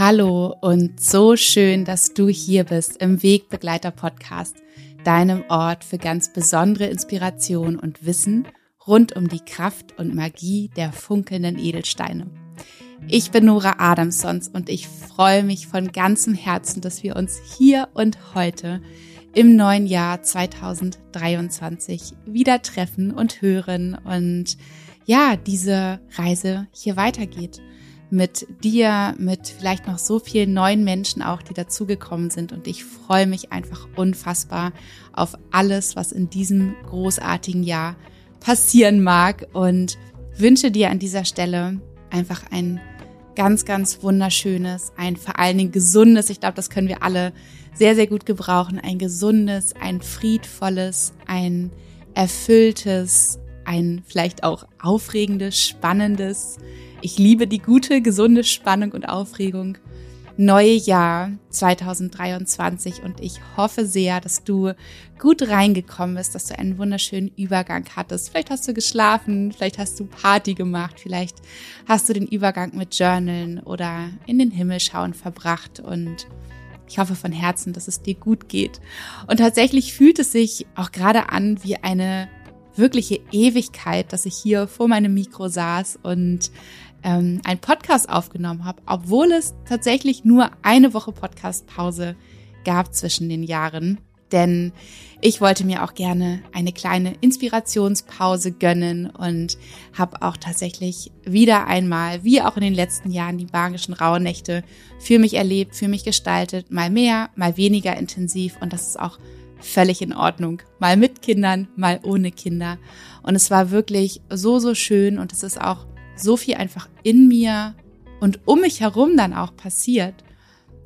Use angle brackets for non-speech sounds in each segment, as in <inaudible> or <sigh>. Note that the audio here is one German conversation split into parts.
Hallo und so schön, dass du hier bist im Wegbegleiter Podcast, deinem Ort für ganz besondere Inspiration und Wissen rund um die Kraft und Magie der funkelnden Edelsteine. Ich bin Nora Adamsons und ich freue mich von ganzem Herzen, dass wir uns hier und heute im neuen Jahr 2023 wieder treffen und hören und ja, diese Reise hier weitergeht mit dir, mit vielleicht noch so vielen neuen Menschen auch, die dazugekommen sind. Und ich freue mich einfach unfassbar auf alles, was in diesem großartigen Jahr passieren mag und wünsche dir an dieser Stelle einfach ein ganz, ganz wunderschönes, ein vor allen Dingen gesundes, ich glaube, das können wir alle sehr, sehr gut gebrauchen, ein gesundes, ein friedvolles, ein erfülltes, ein vielleicht auch aufregendes, spannendes, ich liebe die gute, gesunde Spannung und Aufregung. Neue Jahr 2023 und ich hoffe sehr, dass du gut reingekommen bist, dass du einen wunderschönen Übergang hattest. Vielleicht hast du geschlafen, vielleicht hast du Party gemacht, vielleicht hast du den Übergang mit Journalen oder in den Himmel schauen verbracht und ich hoffe von Herzen, dass es dir gut geht. Und tatsächlich fühlt es sich auch gerade an wie eine wirkliche Ewigkeit, dass ich hier vor meinem Mikro saß und ähm, einen Podcast aufgenommen habe, obwohl es tatsächlich nur eine Woche Podcastpause gab zwischen den Jahren. Denn ich wollte mir auch gerne eine kleine Inspirationspause gönnen und habe auch tatsächlich wieder einmal, wie auch in den letzten Jahren, die magischen Rauhnächte für mich erlebt, für mich gestaltet, mal mehr, mal weniger intensiv und das ist auch völlig in Ordnung. Mal mit Kindern, mal ohne Kinder. Und es war wirklich so, so schön und es ist auch so viel einfach in mir und um mich herum dann auch passiert,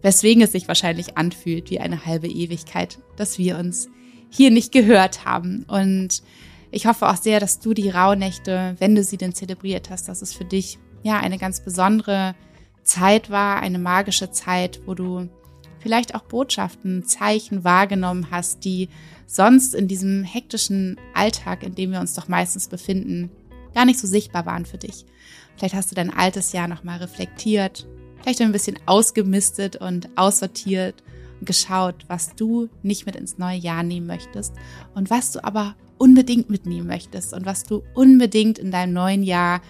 weswegen es sich wahrscheinlich anfühlt wie eine halbe Ewigkeit, dass wir uns hier nicht gehört haben. Und ich hoffe auch sehr, dass du die Rauhnächte, wenn du sie denn zelebriert hast, dass es für dich ja eine ganz besondere Zeit war, eine magische Zeit, wo du vielleicht auch Botschaften, Zeichen wahrgenommen hast, die sonst in diesem hektischen Alltag, in dem wir uns doch meistens befinden, gar nicht so sichtbar waren für dich. Vielleicht hast du dein altes Jahr nochmal reflektiert, vielleicht ein bisschen ausgemistet und aussortiert und geschaut, was du nicht mit ins neue Jahr nehmen möchtest und was du aber unbedingt mitnehmen möchtest und was du unbedingt in deinem neuen Jahr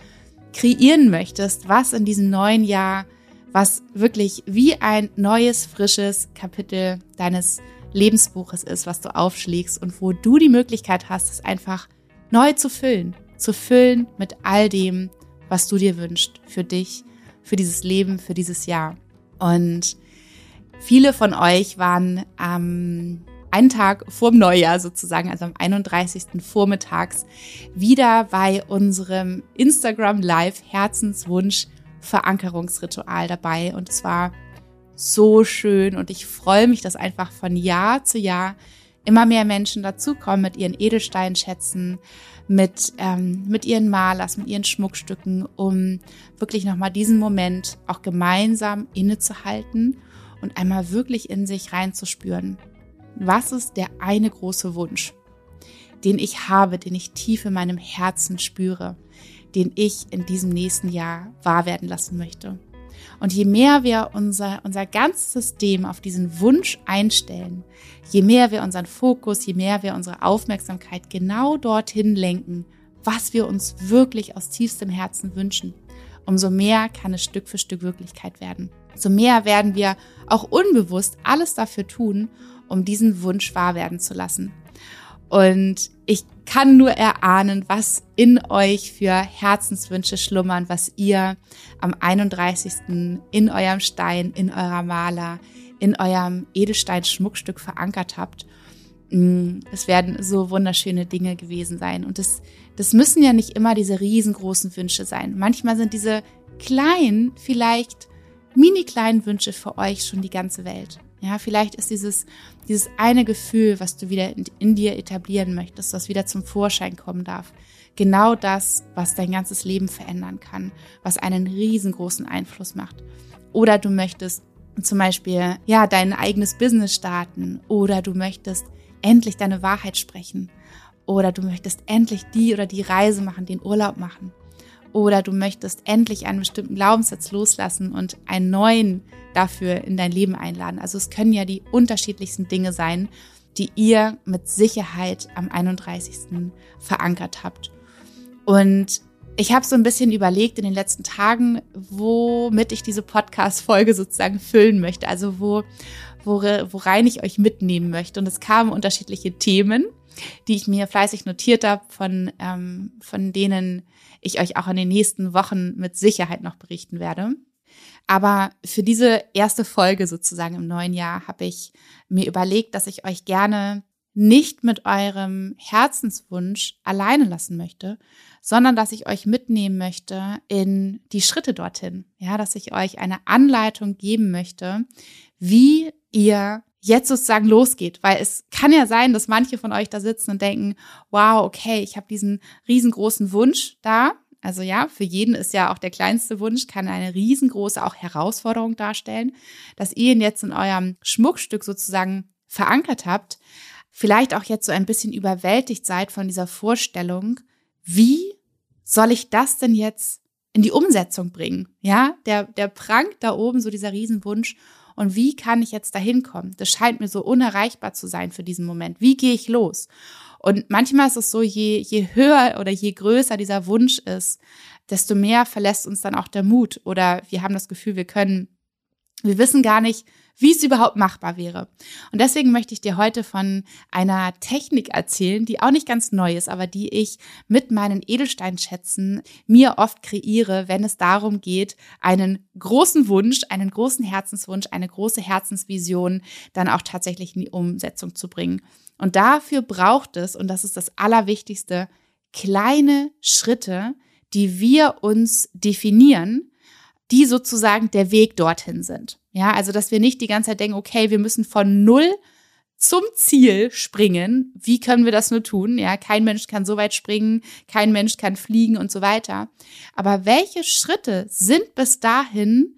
kreieren möchtest, was in diesem neuen Jahr, was wirklich wie ein neues, frisches Kapitel deines Lebensbuches ist, was du aufschlägst und wo du die Möglichkeit hast, es einfach neu zu füllen zu füllen mit all dem, was du dir wünschst für dich, für dieses Leben, für dieses Jahr. Und viele von euch waren am einen Tag vor dem Neujahr sozusagen, also am 31. Vormittags, wieder bei unserem Instagram Live Herzenswunsch Verankerungsritual dabei. Und es war so schön und ich freue mich, dass einfach von Jahr zu Jahr immer mehr Menschen dazukommen mit ihren Edelsteinschätzen, mit, ähm, mit ihren Malers, mit ihren Schmuckstücken, um wirklich nochmal diesen Moment auch gemeinsam innezuhalten und einmal wirklich in sich reinzuspüren. Was ist der eine große Wunsch, den ich habe, den ich tief in meinem Herzen spüre, den ich in diesem nächsten Jahr wahr werden lassen möchte? Und je mehr wir unser, unser ganzes System auf diesen Wunsch einstellen, je mehr wir unseren Fokus, je mehr wir unsere Aufmerksamkeit genau dorthin lenken, was wir uns wirklich aus tiefstem Herzen wünschen, umso mehr kann es Stück für Stück Wirklichkeit werden. So mehr werden wir auch unbewusst alles dafür tun, um diesen Wunsch wahr werden zu lassen. Und ich kann nur erahnen, was in euch für Herzenswünsche schlummern, was ihr am 31. in eurem Stein, in eurer Maler, in eurem Edelstein-Schmuckstück verankert habt. Mm, es werden so wunderschöne Dinge gewesen sein. Und das, das müssen ja nicht immer diese riesengroßen Wünsche sein. Manchmal sind diese kleinen, vielleicht mini kleinen Wünsche für euch schon die ganze Welt. Ja, vielleicht ist dieses, dieses eine Gefühl, was du wieder in, in, dir etablieren möchtest, was wieder zum Vorschein kommen darf, genau das, was dein ganzes Leben verändern kann, was einen riesengroßen Einfluss macht. Oder du möchtest zum Beispiel, ja, dein eigenes Business starten oder du möchtest endlich deine Wahrheit sprechen oder du möchtest endlich die oder die Reise machen, den Urlaub machen oder du möchtest endlich einen bestimmten Glaubenssatz loslassen und einen neuen dafür in dein Leben einladen. Also es können ja die unterschiedlichsten Dinge sein, die ihr mit Sicherheit am 31. verankert habt. Und ich habe so ein bisschen überlegt in den letzten Tagen, womit ich diese Podcast-Folge sozusagen füllen möchte. Also wo, wo, worein ich euch mitnehmen möchte. Und es kamen unterschiedliche Themen, die ich mir fleißig notiert habe, von, ähm, von denen ich euch auch in den nächsten Wochen mit Sicherheit noch berichten werde. Aber für diese erste Folge sozusagen im neuen Jahr habe ich mir überlegt, dass ich euch gerne nicht mit eurem Herzenswunsch alleine lassen möchte, sondern dass ich euch mitnehmen möchte in die Schritte dorthin. Ja, dass ich euch eine Anleitung geben möchte, wie ihr jetzt sozusagen losgeht, weil es kann ja sein, dass manche von euch da sitzen und denken, wow, okay, ich habe diesen riesengroßen Wunsch da. Also ja, für jeden ist ja auch der kleinste Wunsch, kann eine riesengroße auch Herausforderung darstellen, dass ihr ihn jetzt in eurem Schmuckstück sozusagen verankert habt, vielleicht auch jetzt so ein bisschen überwältigt seid von dieser Vorstellung, wie soll ich das denn jetzt in die Umsetzung bringen? Ja, der, der prangt da oben so dieser Riesenwunsch und wie kann ich jetzt dahin kommen? Das scheint mir so unerreichbar zu sein für diesen Moment. Wie gehe ich los? Und manchmal ist es so, je, je höher oder je größer dieser Wunsch ist, desto mehr verlässt uns dann auch der Mut oder wir haben das Gefühl, wir können, wir wissen gar nicht, wie es überhaupt machbar wäre. Und deswegen möchte ich dir heute von einer Technik erzählen, die auch nicht ganz neu ist, aber die ich mit meinen Edelsteinschätzen mir oft kreiere, wenn es darum geht, einen großen Wunsch, einen großen Herzenswunsch, eine große Herzensvision dann auch tatsächlich in die Umsetzung zu bringen. Und dafür braucht es, und das ist das Allerwichtigste, kleine Schritte, die wir uns definieren, die sozusagen der Weg dorthin sind. Ja, also dass wir nicht die ganze Zeit denken, okay, wir müssen von null zum Ziel springen. Wie können wir das nur tun? Ja, kein Mensch kann so weit springen, kein Mensch kann fliegen und so weiter. Aber welche Schritte sind bis dahin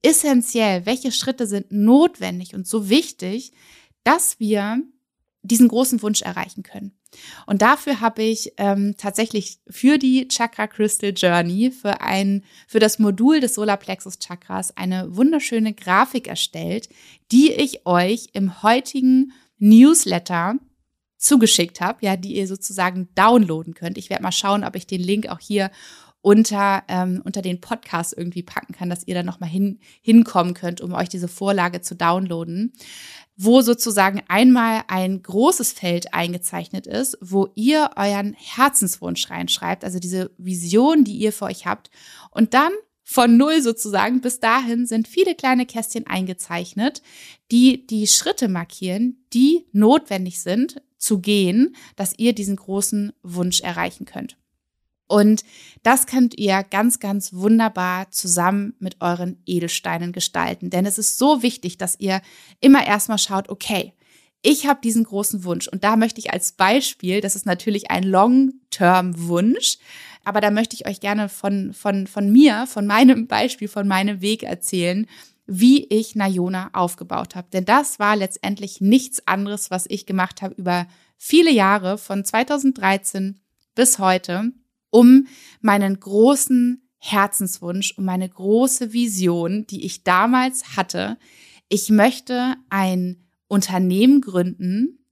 essentiell? Welche Schritte sind notwendig und so wichtig, dass wir diesen großen Wunsch erreichen können? Und dafür habe ich ähm, tatsächlich für die Chakra Crystal Journey, für ein, für das Modul des Solarplexus Chakras eine wunderschöne Grafik erstellt, die ich euch im heutigen Newsletter zugeschickt habe, ja, die ihr sozusagen downloaden könnt. Ich werde mal schauen, ob ich den Link auch hier unter, ähm, unter den Podcast irgendwie packen kann, dass ihr da nochmal hin, hinkommen könnt, um euch diese Vorlage zu downloaden wo sozusagen einmal ein großes Feld eingezeichnet ist, wo ihr euren Herzenswunsch reinschreibt, also diese Vision, die ihr für euch habt. Und dann von null sozusagen bis dahin sind viele kleine Kästchen eingezeichnet, die die Schritte markieren, die notwendig sind zu gehen, dass ihr diesen großen Wunsch erreichen könnt. Und das könnt ihr ganz, ganz wunderbar zusammen mit euren Edelsteinen gestalten. Denn es ist so wichtig, dass ihr immer erstmal schaut, okay, ich habe diesen großen Wunsch. Und da möchte ich als Beispiel, das ist natürlich ein Long-Term-Wunsch, aber da möchte ich euch gerne von, von, von mir, von meinem Beispiel, von meinem Weg erzählen, wie ich Nayona aufgebaut habe. Denn das war letztendlich nichts anderes, was ich gemacht habe über viele Jahre, von 2013 bis heute um meinen großen Herzenswunsch, um meine große Vision, die ich damals hatte. Ich möchte ein Unternehmen gründen.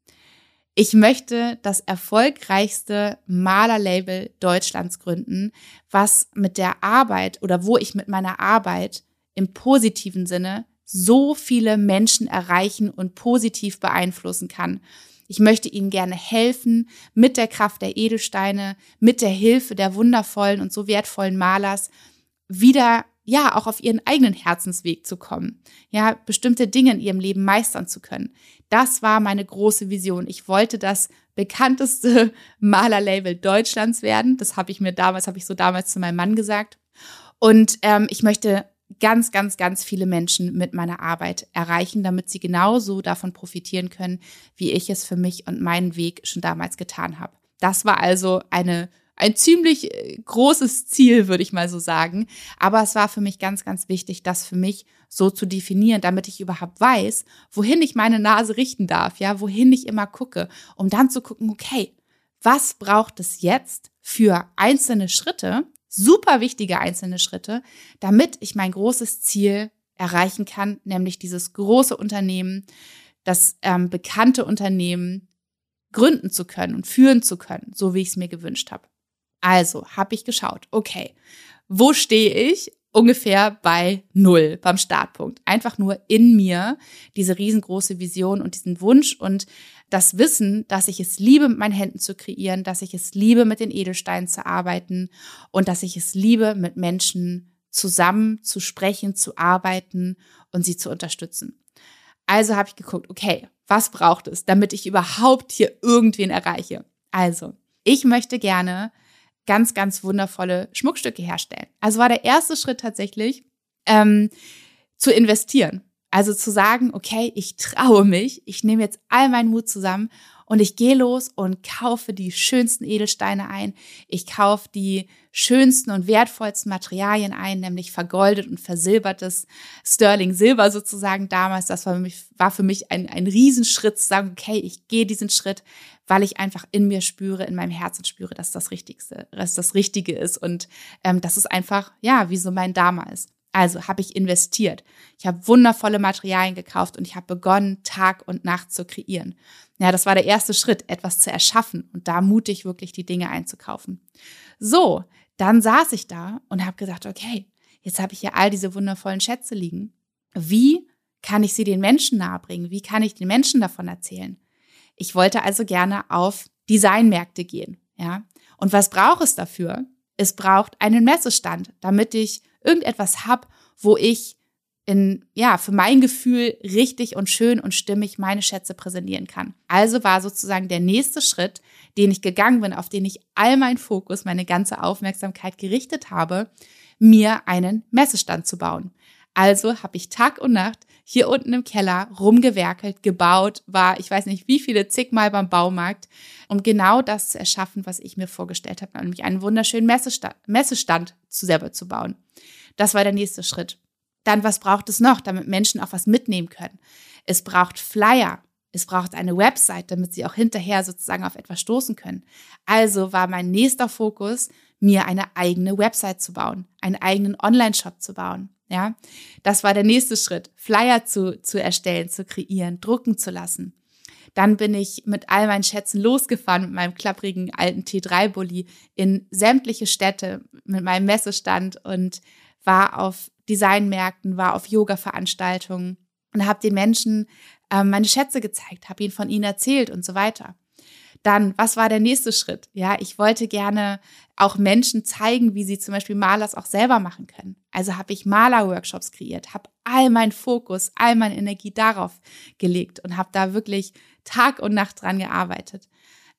Ich möchte das erfolgreichste Malerlabel Deutschlands gründen, was mit der Arbeit oder wo ich mit meiner Arbeit im positiven Sinne so viele Menschen erreichen und positiv beeinflussen kann. Ich möchte ihnen gerne helfen mit der Kraft der Edelsteine, mit der Hilfe der wundervollen und so wertvollen Malers wieder ja auch auf ihren eigenen Herzensweg zu kommen, ja bestimmte Dinge in ihrem Leben meistern zu können. Das war meine große Vision. Ich wollte das bekannteste <laughs> Malerlabel Deutschlands werden. Das habe ich mir damals, habe ich so damals zu meinem Mann gesagt. Und ähm, ich möchte ganz, ganz, ganz viele Menschen mit meiner Arbeit erreichen, damit sie genauso davon profitieren können, wie ich es für mich und meinen Weg schon damals getan habe. Das war also eine ein ziemlich äh, großes Ziel, würde ich mal so sagen. Aber es war für mich ganz, ganz wichtig, das für mich so zu definieren, damit ich überhaupt weiß, wohin ich meine Nase richten darf, ja, wohin ich immer gucke, um dann zu gucken, okay, was braucht es jetzt für einzelne Schritte, super wichtige einzelne Schritte, damit ich mein großes Ziel erreichen kann, nämlich dieses große Unternehmen, das ähm, bekannte Unternehmen gründen zu können und führen zu können, so wie ich es mir gewünscht habe. Also habe ich geschaut, okay, wo stehe ich? Ungefähr bei Null, beim Startpunkt. Einfach nur in mir diese riesengroße Vision und diesen Wunsch und das Wissen, dass ich es liebe, mit meinen Händen zu kreieren, dass ich es liebe, mit den Edelsteinen zu arbeiten und dass ich es liebe, mit Menschen zusammen zu sprechen, zu arbeiten und sie zu unterstützen. Also habe ich geguckt, okay, was braucht es, damit ich überhaupt hier irgendwen erreiche? Also, ich möchte gerne ganz, ganz wundervolle Schmuckstücke herstellen. Also war der erste Schritt tatsächlich ähm, zu investieren. Also zu sagen, okay, ich traue mich, ich nehme jetzt all meinen Mut zusammen und ich gehe los und kaufe die schönsten Edelsteine ein. Ich kaufe die schönsten und wertvollsten Materialien ein, nämlich vergoldet und versilbertes Sterling Silber sozusagen damals. Das war für mich, war für mich ein, ein Riesenschritt zu sagen, okay, ich gehe diesen Schritt, weil ich einfach in mir spüre, in meinem Herzen spüre, dass das Richtigste, dass das Richtige ist und ähm, dass es einfach, ja, wie so mein Dama ist. Also habe ich investiert. Ich habe wundervolle Materialien gekauft und ich habe begonnen, Tag und Nacht zu kreieren. Ja, das war der erste Schritt, etwas zu erschaffen und da mutig wirklich die Dinge einzukaufen. So, dann saß ich da und habe gesagt, okay, jetzt habe ich hier all diese wundervollen Schätze liegen. Wie kann ich sie den Menschen nahebringen? Wie kann ich den Menschen davon erzählen? Ich wollte also gerne auf Designmärkte gehen, ja. Und was braucht es dafür? Es braucht einen Messestand, damit ich irgendetwas habe, wo ich in, ja, für mein Gefühl richtig und schön und stimmig meine Schätze präsentieren kann. Also war sozusagen der nächste Schritt, den ich gegangen bin, auf den ich all meinen Fokus, meine ganze Aufmerksamkeit gerichtet habe, mir einen Messestand zu bauen. Also habe ich Tag und Nacht hier unten im Keller rumgewerkelt, gebaut, war, ich weiß nicht wie viele zigmal beim Baumarkt, um genau das zu erschaffen, was ich mir vorgestellt habe, nämlich einen wunderschönen Messestand, Messestand zu selber zu bauen. Das war der nächste Schritt. Dann, was braucht es noch, damit Menschen auch was mitnehmen können? Es braucht Flyer. Es braucht eine Website, damit sie auch hinterher sozusagen auf etwas stoßen können. Also war mein nächster Fokus, mir eine eigene Website zu bauen, einen eigenen Online-Shop zu bauen. Ja, das war der nächste Schritt, Flyer zu, zu erstellen, zu kreieren, drucken zu lassen. Dann bin ich mit all meinen Schätzen losgefahren mit meinem klapprigen alten T3-Bully in sämtliche Städte mit meinem Messestand und war auf Designmärkten, war auf Yoga-Veranstaltungen und habe den Menschen äh, meine Schätze gezeigt, habe ihnen von ihnen erzählt und so weiter. Dann, was war der nächste Schritt? Ja, ich wollte gerne auch Menschen zeigen, wie sie zum Beispiel Malers auch selber machen können. Also habe ich Maler-Workshops kreiert, habe all meinen Fokus, all meine Energie darauf gelegt und habe da wirklich Tag und Nacht dran gearbeitet.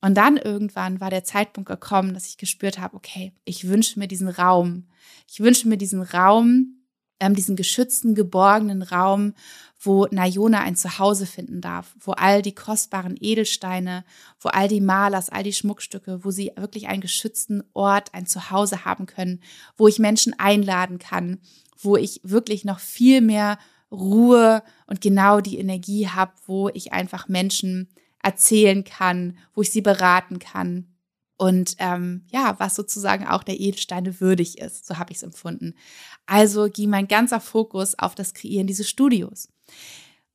Und dann irgendwann war der Zeitpunkt gekommen, dass ich gespürt habe, okay, ich wünsche mir diesen Raum. Ich wünsche mir diesen Raum, ähm, diesen geschützten, geborgenen Raum, wo Nayona ein Zuhause finden darf, wo all die kostbaren Edelsteine, wo all die Malers, all die Schmuckstücke, wo sie wirklich einen geschützten Ort, ein Zuhause haben können, wo ich Menschen einladen kann, wo ich wirklich noch viel mehr Ruhe und genau die Energie habe, wo ich einfach Menschen erzählen kann, wo ich sie beraten kann und ähm, ja, was sozusagen auch der Edelsteine würdig ist. So habe ich es empfunden. Also ging mein ganzer Fokus auf das Kreieren dieses Studios.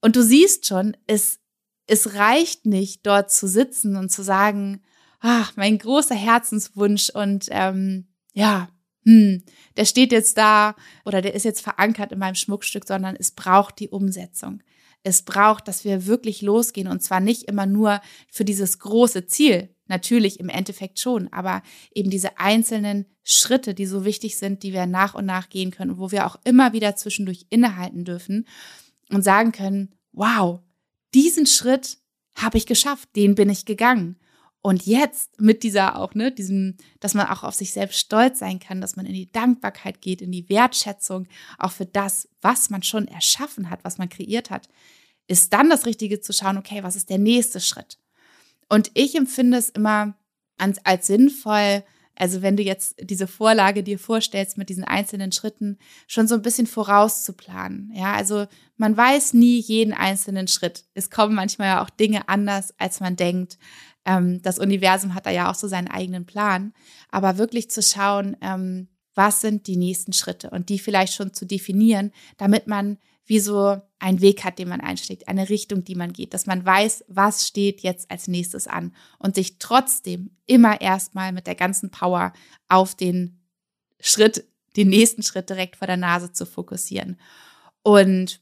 Und du siehst schon, es, es reicht nicht, dort zu sitzen und zu sagen, ach, mein großer Herzenswunsch und ähm, ja, hm, der steht jetzt da oder der ist jetzt verankert in meinem Schmuckstück, sondern es braucht die Umsetzung. Es braucht, dass wir wirklich losgehen und zwar nicht immer nur für dieses große Ziel, natürlich im Endeffekt schon, aber eben diese einzelnen Schritte, die so wichtig sind, die wir nach und nach gehen können, wo wir auch immer wieder zwischendurch innehalten dürfen und sagen können, wow, diesen Schritt habe ich geschafft, den bin ich gegangen. Und jetzt mit dieser auch, ne, diesem, dass man auch auf sich selbst stolz sein kann, dass man in die Dankbarkeit geht, in die Wertschätzung, auch für das, was man schon erschaffen hat, was man kreiert hat, ist dann das Richtige zu schauen, okay, was ist der nächste Schritt? Und ich empfinde es immer als, als sinnvoll, also wenn du jetzt diese Vorlage dir vorstellst mit diesen einzelnen Schritten, schon so ein bisschen vorauszuplanen. Ja, also man weiß nie jeden einzelnen Schritt. Es kommen manchmal ja auch Dinge anders, als man denkt. Ähm, das Universum hat da ja auch so seinen eigenen Plan. Aber wirklich zu schauen, ähm, was sind die nächsten Schritte und die vielleicht schon zu definieren, damit man wie so einen Weg hat, den man einschlägt, eine Richtung, die man geht, dass man weiß, was steht jetzt als nächstes an und sich trotzdem immer erstmal mit der ganzen Power auf den Schritt, den nächsten Schritt direkt vor der Nase zu fokussieren. Und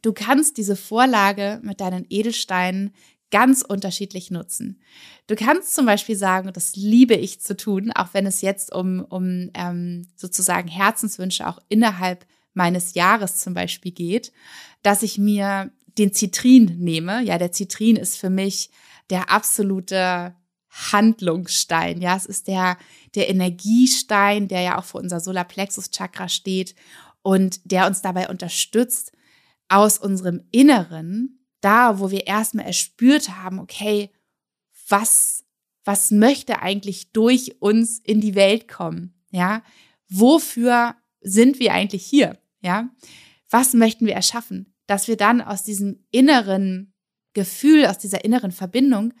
du kannst diese Vorlage mit deinen Edelsteinen ganz unterschiedlich nutzen. Du kannst zum Beispiel sagen, das liebe ich zu tun, auch wenn es jetzt um, um ähm, sozusagen Herzenswünsche auch innerhalb meines Jahres zum Beispiel geht, dass ich mir den Zitrin nehme. Ja, der Zitrin ist für mich der absolute Handlungsstein. Ja, es ist der, der Energiestein, der ja auch für unser Solarplexus-Chakra steht und der uns dabei unterstützt, aus unserem Inneren da, wo wir erstmal erspürt haben, okay, was, was möchte eigentlich durch uns in die Welt kommen? Ja, wofür sind wir eigentlich hier? Ja, was möchten wir erschaffen? Dass wir dann aus diesem inneren Gefühl, aus dieser inneren Verbindung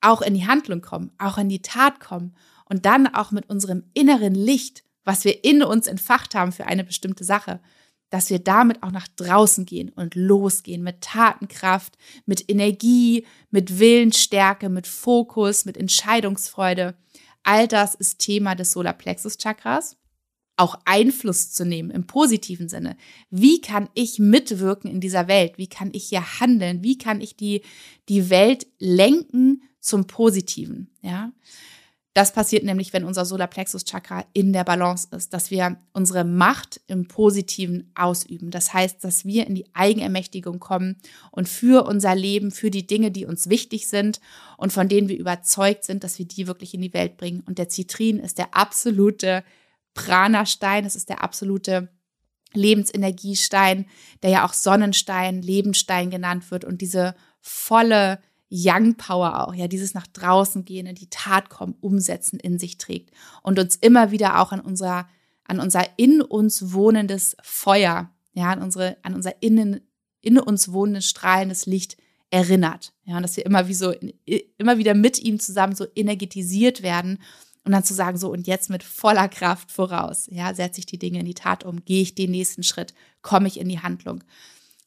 auch in die Handlung kommen, auch in die Tat kommen und dann auch mit unserem inneren Licht, was wir in uns entfacht haben für eine bestimmte Sache, dass wir damit auch nach draußen gehen und losgehen mit Tatenkraft, mit Energie, mit Willensstärke, mit Fokus, mit Entscheidungsfreude. All das ist Thema des Solarplexus Chakras. Auch Einfluss zu nehmen im positiven Sinne. Wie kann ich mitwirken in dieser Welt? Wie kann ich hier handeln? Wie kann ich die, die Welt lenken zum Positiven? Ja. Das passiert nämlich, wenn unser Solarplexus-Chakra in der Balance ist, dass wir unsere Macht im Positiven ausüben. Das heißt, dass wir in die Eigenermächtigung kommen und für unser Leben, für die Dinge, die uns wichtig sind und von denen wir überzeugt sind, dass wir die wirklich in die Welt bringen. Und der Zitrin ist der absolute Prana-Stein, das ist der absolute Lebensenergiestein, der ja auch Sonnenstein, Lebensstein genannt wird und diese volle Young Power auch, ja, dieses nach draußen gehen, in die Tat kommen, umsetzen in sich trägt und uns immer wieder auch an unser, an unser in uns wohnendes Feuer, ja, an unsere, an unser innen, in uns wohnendes strahlendes Licht erinnert, ja, und dass wir immer wie so, immer wieder mit ihm zusammen so energetisiert werden und dann zu sagen, so und jetzt mit voller Kraft voraus, ja, setze ich die Dinge in die Tat um, gehe ich den nächsten Schritt, komme ich in die Handlung.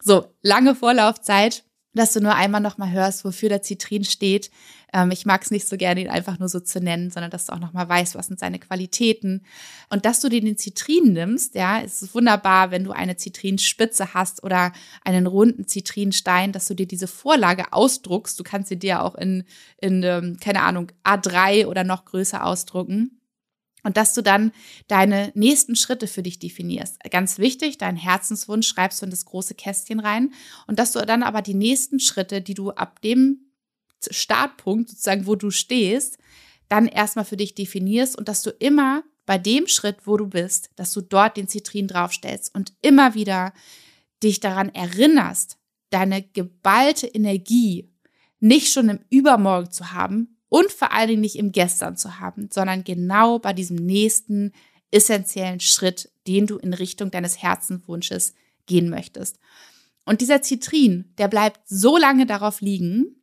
So, lange Vorlaufzeit, dass du nur einmal nochmal hörst, wofür der Zitrin steht. Ähm, ich mag es nicht so gerne, ihn einfach nur so zu nennen, sondern dass du auch nochmal weißt, was sind seine Qualitäten. Und dass du dir den Zitrin nimmst, ja, es ist wunderbar, wenn du eine Zitrinspitze hast oder einen runden Zitrinstein, dass du dir diese Vorlage ausdruckst. Du kannst sie dir auch in, in ähm, keine Ahnung, A3 oder noch größer ausdrucken und dass du dann deine nächsten Schritte für dich definierst. Ganz wichtig, deinen Herzenswunsch schreibst du in das große Kästchen rein und dass du dann aber die nächsten Schritte, die du ab dem Startpunkt sozusagen, wo du stehst, dann erstmal für dich definierst und dass du immer bei dem Schritt, wo du bist, dass du dort den Zitrin draufstellst und immer wieder dich daran erinnerst, deine geballte Energie nicht schon im Übermorgen zu haben, und vor allen Dingen nicht im Gestern zu haben, sondern genau bei diesem nächsten essentiellen Schritt, den du in Richtung deines Herzenswunsches gehen möchtest. Und dieser Zitrin, der bleibt so lange darauf liegen,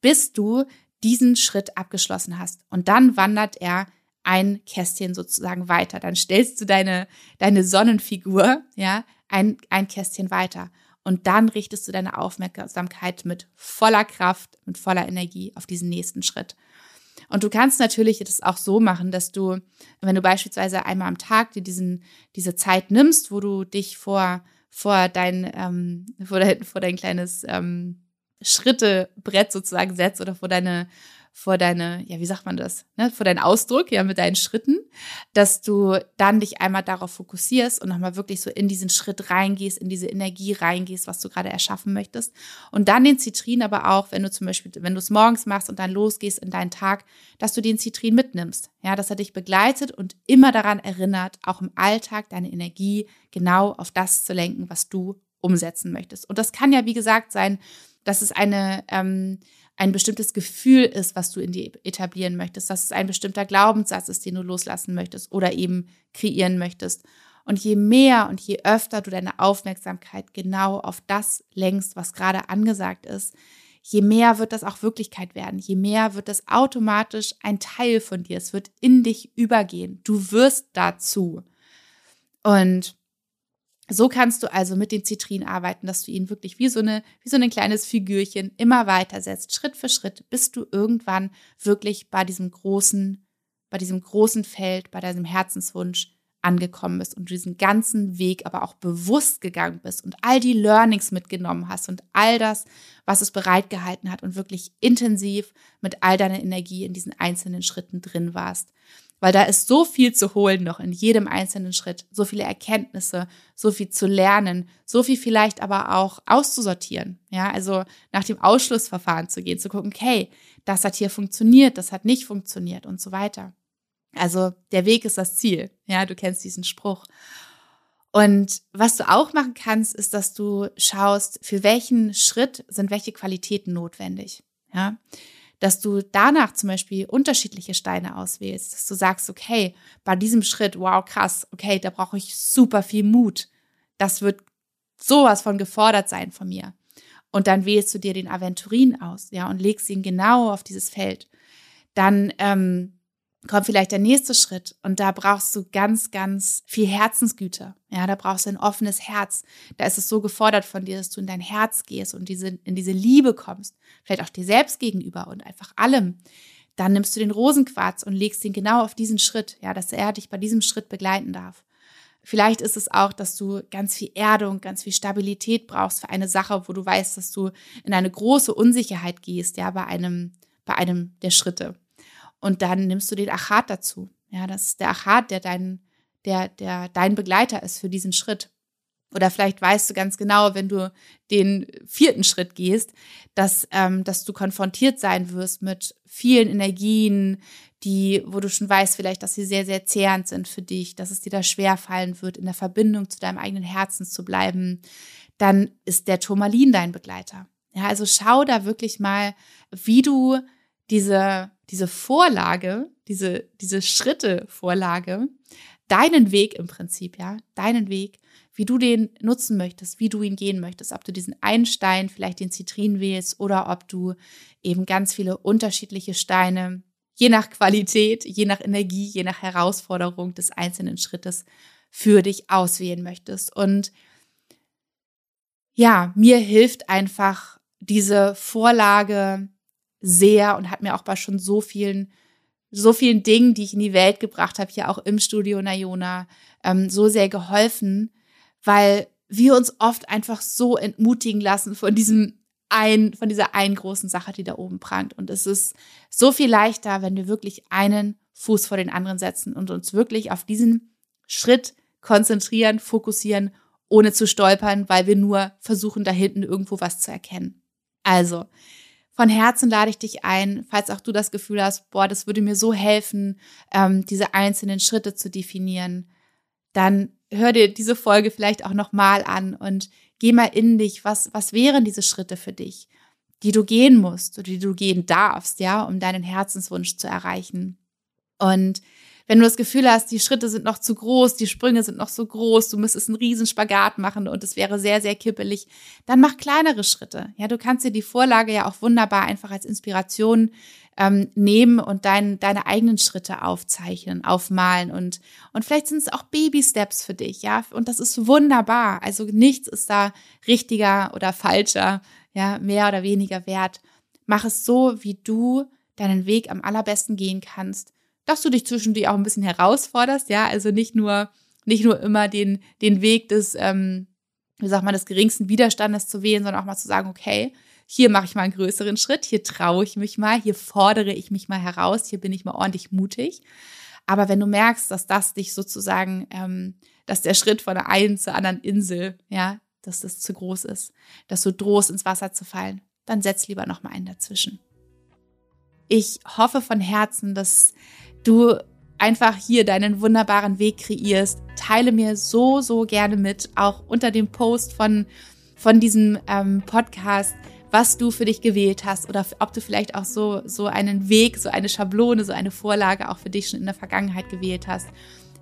bis du diesen Schritt abgeschlossen hast. Und dann wandert er ein Kästchen sozusagen weiter. Dann stellst du deine, deine Sonnenfigur, ja, ein, ein Kästchen weiter. Und dann richtest du deine Aufmerksamkeit mit voller Kraft, mit voller Energie auf diesen nächsten Schritt. Und du kannst natürlich das auch so machen, dass du, wenn du beispielsweise einmal am Tag dir diesen, diese Zeit nimmst, wo du dich vor, vor dein, ähm, vor dein, vor dein kleines ähm, Schrittebrett sozusagen setzt oder vor deine, vor deine, ja, wie sagt man das, ne, vor deinen Ausdruck, ja, mit deinen Schritten, dass du dann dich einmal darauf fokussierst und nochmal wirklich so in diesen Schritt reingehst, in diese Energie reingehst, was du gerade erschaffen möchtest. Und dann den Zitrin aber auch, wenn du zum Beispiel, wenn du es morgens machst und dann losgehst in deinen Tag, dass du den Zitrin mitnimmst. Ja, dass er dich begleitet und immer daran erinnert, auch im Alltag deine Energie genau auf das zu lenken, was du umsetzen möchtest. Und das kann ja, wie gesagt, sein, dass es eine, ähm, ein bestimmtes Gefühl ist, was du in dir etablieren möchtest, dass es ein bestimmter Glaubenssatz ist, den du loslassen möchtest oder eben kreieren möchtest. Und je mehr und je öfter du deine Aufmerksamkeit genau auf das lenkst, was gerade angesagt ist, je mehr wird das auch Wirklichkeit werden, je mehr wird das automatisch ein Teil von dir, es wird in dich übergehen. Du wirst dazu. Und so kannst du also mit den Zitrinen arbeiten, dass du ihn wirklich wie so eine, wie so ein kleines Figürchen immer weiter setzt, Schritt für Schritt, bis du irgendwann wirklich bei diesem großen, bei diesem großen Feld, bei deinem Herzenswunsch angekommen bist und diesen ganzen Weg aber auch bewusst gegangen bist und all die Learnings mitgenommen hast und all das, was es bereitgehalten hat und wirklich intensiv mit all deiner Energie in diesen einzelnen Schritten drin warst. Weil da ist so viel zu holen noch in jedem einzelnen Schritt, so viele Erkenntnisse, so viel zu lernen, so viel vielleicht aber auch auszusortieren. Ja, also nach dem Ausschlussverfahren zu gehen, zu gucken, okay, das hat hier funktioniert, das hat nicht funktioniert und so weiter. Also der Weg ist das Ziel. Ja, du kennst diesen Spruch. Und was du auch machen kannst, ist, dass du schaust, für welchen Schritt sind welche Qualitäten notwendig. Ja, dass du danach zum Beispiel unterschiedliche Steine auswählst, dass du sagst, okay, bei diesem Schritt, wow, krass, okay, da brauche ich super viel Mut. Das wird sowas von gefordert sein von mir. Und dann wählst du dir den Aventurin aus, ja, und legst ihn genau auf dieses Feld. Dann ähm, kommt vielleicht der nächste Schritt und da brauchst du ganz, ganz viel Herzensgüte. Ja, da brauchst du ein offenes Herz. Da ist es so gefordert von dir, dass du in dein Herz gehst und diese, in diese Liebe kommst. Vielleicht auch dir selbst gegenüber und einfach allem. Dann nimmst du den Rosenquarz und legst ihn genau auf diesen Schritt, ja, dass er dich bei diesem Schritt begleiten darf. Vielleicht ist es auch, dass du ganz viel Erdung, ganz viel Stabilität brauchst für eine Sache, wo du weißt, dass du in eine große Unsicherheit gehst, ja, bei einem, bei einem der Schritte. Und dann nimmst du den Achat dazu. Ja, das ist der Achat, der dein, der, der dein Begleiter ist für diesen Schritt. Oder vielleicht weißt du ganz genau, wenn du den vierten Schritt gehst, dass, ähm, dass du konfrontiert sein wirst mit vielen Energien, die, wo du schon weißt, vielleicht, dass sie sehr, sehr zehrend sind für dich, dass es dir da schwer fallen wird, in der Verbindung zu deinem eigenen Herzen zu bleiben, dann ist der Turmalin dein Begleiter. Ja, also schau da wirklich mal, wie du diese, diese Vorlage, diese, diese Schritte-Vorlage, deinen Weg im Prinzip, ja, deinen Weg, wie du den nutzen möchtest, wie du ihn gehen möchtest, ob du diesen einen Stein, vielleicht den Zitrin wählst oder ob du eben ganz viele unterschiedliche Steine, je nach Qualität, je nach Energie, je nach Herausforderung des einzelnen Schrittes für dich auswählen möchtest. Und ja, mir hilft einfach diese Vorlage sehr und hat mir auch bei schon so vielen, so vielen Dingen, die ich in die Welt gebracht habe, hier auch im Studio Nayona, ähm, so sehr geholfen, weil wir uns oft einfach so entmutigen lassen von diesem ein, von dieser einen großen Sache, die da oben prangt. Und es ist so viel leichter, wenn wir wirklich einen Fuß vor den anderen setzen und uns wirklich auf diesen Schritt konzentrieren, fokussieren, ohne zu stolpern, weil wir nur versuchen, da hinten irgendwo was zu erkennen. Also, von Herzen lade ich dich ein, falls auch du das Gefühl hast, boah, das würde mir so helfen, ähm, diese einzelnen Schritte zu definieren, dann hör dir diese Folge vielleicht auch nochmal an und geh mal in dich, was, was wären diese Schritte für dich, die du gehen musst oder die du gehen darfst, ja, um deinen Herzenswunsch zu erreichen. Und wenn du das Gefühl hast, die Schritte sind noch zu groß, die Sprünge sind noch so groß, du müsstest einen riesen Spagat machen und es wäre sehr, sehr kippelig, dann mach kleinere Schritte. Ja, du kannst dir die Vorlage ja auch wunderbar einfach als Inspiration ähm, nehmen und dein, deine eigenen Schritte aufzeichnen, aufmalen und, und vielleicht sind es auch Baby-Steps für dich, ja, und das ist wunderbar. Also nichts ist da richtiger oder falscher, ja, mehr oder weniger wert. Mach es so, wie du deinen Weg am allerbesten gehen kannst dass du dich zwischendurch auch ein bisschen herausforderst, ja, also nicht nur, nicht nur immer den, den Weg des, ähm, wie sagt man, des geringsten Widerstandes zu wählen, sondern auch mal zu sagen, okay, hier mache ich mal einen größeren Schritt, hier traue ich mich mal, hier fordere ich mich mal heraus, hier bin ich mal ordentlich mutig. Aber wenn du merkst, dass das dich sozusagen, ähm, dass der Schritt von der einen zur anderen Insel, ja, dass das zu groß ist, dass du drohst, ins Wasser zu fallen, dann setz lieber noch mal einen dazwischen. Ich hoffe von Herzen, dass du einfach hier deinen wunderbaren Weg kreierst. Teile mir so, so gerne mit, auch unter dem Post von, von diesem ähm, Podcast, was du für dich gewählt hast oder ob du vielleicht auch so, so einen Weg, so eine Schablone, so eine Vorlage auch für dich schon in der Vergangenheit gewählt hast.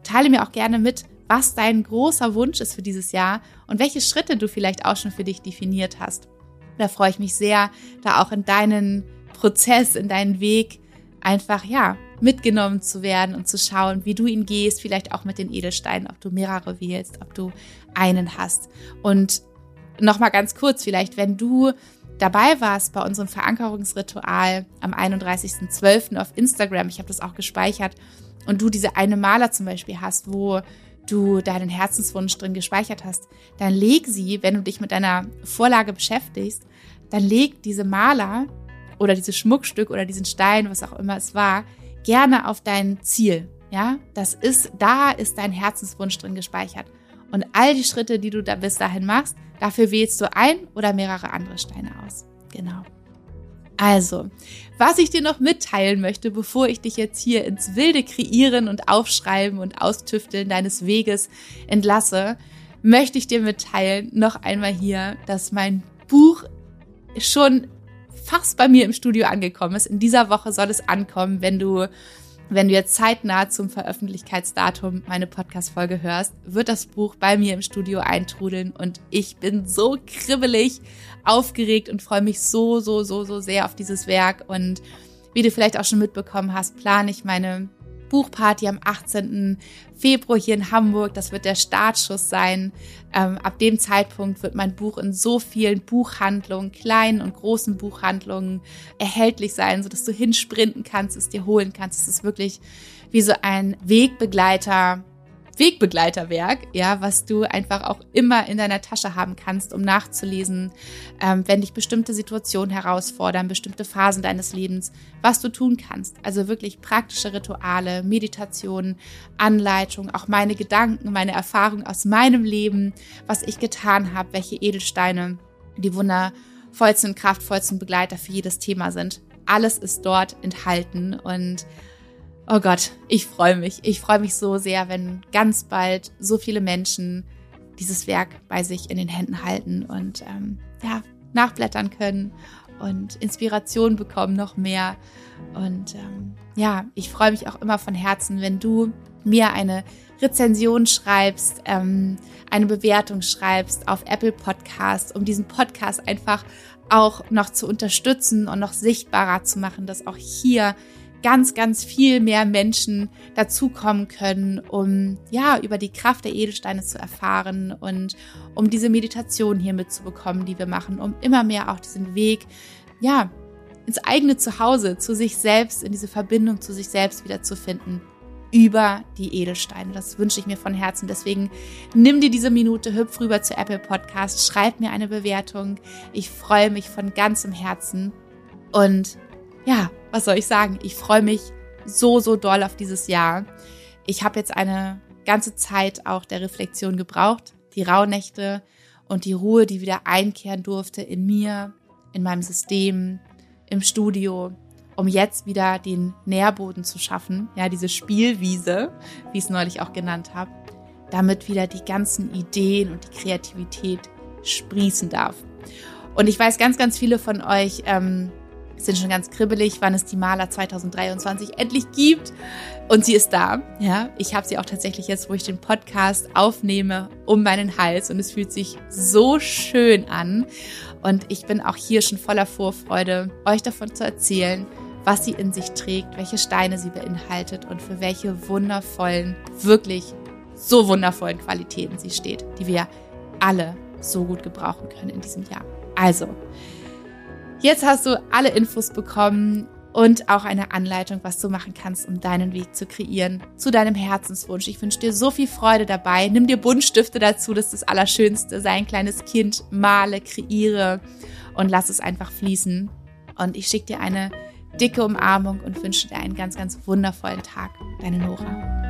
Teile mir auch gerne mit, was dein großer Wunsch ist für dieses Jahr und welche Schritte du vielleicht auch schon für dich definiert hast. Da freue ich mich sehr, da auch in deinen Prozess, in deinen Weg einfach, ja, mitgenommen zu werden und zu schauen, wie du ihn gehst, vielleicht auch mit den Edelsteinen, ob du mehrere wählst, ob du einen hast. Und nochmal ganz kurz, vielleicht, wenn du dabei warst bei unserem Verankerungsritual am 31.12. auf Instagram, ich habe das auch gespeichert, und du diese eine Maler zum Beispiel hast, wo du deinen Herzenswunsch drin gespeichert hast, dann leg sie, wenn du dich mit deiner Vorlage beschäftigst, dann leg diese Maler oder dieses Schmuckstück oder diesen Stein, was auch immer es war, gerne auf dein Ziel. Ja, das ist, da ist dein Herzenswunsch drin gespeichert. Und all die Schritte, die du da bis dahin machst, dafür wählst du ein oder mehrere andere Steine aus. Genau. Also, was ich dir noch mitteilen möchte, bevor ich dich jetzt hier ins wilde Kreieren und Aufschreiben und Austüfteln deines Weges entlasse, möchte ich dir mitteilen, noch einmal hier, dass mein Buch schon fast bei mir im Studio angekommen ist. In dieser Woche soll es ankommen, wenn du wenn du jetzt zeitnah zum Veröffentlichkeitsdatum meine Podcast-Folge hörst, wird das Buch bei mir im Studio eintrudeln und ich bin so kribbelig, aufgeregt und freue mich so, so, so, so sehr auf dieses Werk und wie du vielleicht auch schon mitbekommen hast, plane ich meine Buchparty am 18. Februar hier in Hamburg. Das wird der Startschuss sein. Ähm, ab dem Zeitpunkt wird mein Buch in so vielen Buchhandlungen, kleinen und großen Buchhandlungen erhältlich sein, sodass du hinsprinten kannst, es dir holen kannst. Es ist wirklich wie so ein Wegbegleiter Wegbegleiterwerk, ja, was du einfach auch immer in deiner Tasche haben kannst, um nachzulesen, ähm, wenn dich bestimmte Situationen herausfordern, bestimmte Phasen deines Lebens, was du tun kannst. Also wirklich praktische Rituale, Meditation, Anleitung, auch meine Gedanken, meine Erfahrungen aus meinem Leben, was ich getan habe, welche Edelsteine die wundervollsten, kraftvollsten Begleiter für jedes Thema sind. Alles ist dort enthalten und Oh Gott, ich freue mich. Ich freue mich so sehr, wenn ganz bald so viele Menschen dieses Werk bei sich in den Händen halten und ähm, ja, nachblättern können und Inspiration bekommen noch mehr. Und ähm, ja, ich freue mich auch immer von Herzen, wenn du mir eine Rezension schreibst, ähm, eine Bewertung schreibst auf Apple Podcasts, um diesen Podcast einfach auch noch zu unterstützen und noch sichtbarer zu machen, dass auch hier ganz, ganz viel mehr Menschen dazukommen können, um ja über die Kraft der Edelsteine zu erfahren und um diese Meditation hier mitzubekommen, die wir machen, um immer mehr auch diesen Weg, ja, ins eigene Zuhause, zu sich selbst, in diese Verbindung zu sich selbst wiederzufinden über die Edelsteine. Das wünsche ich mir von Herzen. Deswegen nimm dir diese Minute, hüpf rüber zu Apple Podcast, schreib mir eine Bewertung. Ich freue mich von ganzem Herzen und ja, was soll ich sagen? Ich freue mich so, so doll auf dieses Jahr. Ich habe jetzt eine ganze Zeit auch der Reflexion gebraucht, die Rauhnächte und die Ruhe, die wieder einkehren durfte in mir, in meinem System, im Studio, um jetzt wieder den Nährboden zu schaffen, ja, diese Spielwiese, wie ich es neulich auch genannt habe, damit wieder die ganzen Ideen und die Kreativität sprießen darf. Und ich weiß, ganz, ganz viele von euch ähm, sind schon ganz kribbelig, wann es die Maler 2023 endlich gibt. Und sie ist da. Ja, ich habe sie auch tatsächlich jetzt, wo ich den Podcast aufnehme, um meinen Hals. Und es fühlt sich so schön an. Und ich bin auch hier schon voller Vorfreude, euch davon zu erzählen, was sie in sich trägt, welche Steine sie beinhaltet und für welche wundervollen, wirklich so wundervollen Qualitäten sie steht, die wir alle so gut gebrauchen können in diesem Jahr. Also, Jetzt hast du alle Infos bekommen und auch eine Anleitung, was du machen kannst, um deinen Weg zu kreieren zu deinem Herzenswunsch. Ich wünsche dir so viel Freude dabei. Nimm dir Buntstifte dazu, das ist das Allerschönste. Sei ein kleines Kind, male, kreiere und lass es einfach fließen. Und ich schicke dir eine dicke Umarmung und wünsche dir einen ganz, ganz wundervollen Tag. Deine Nora.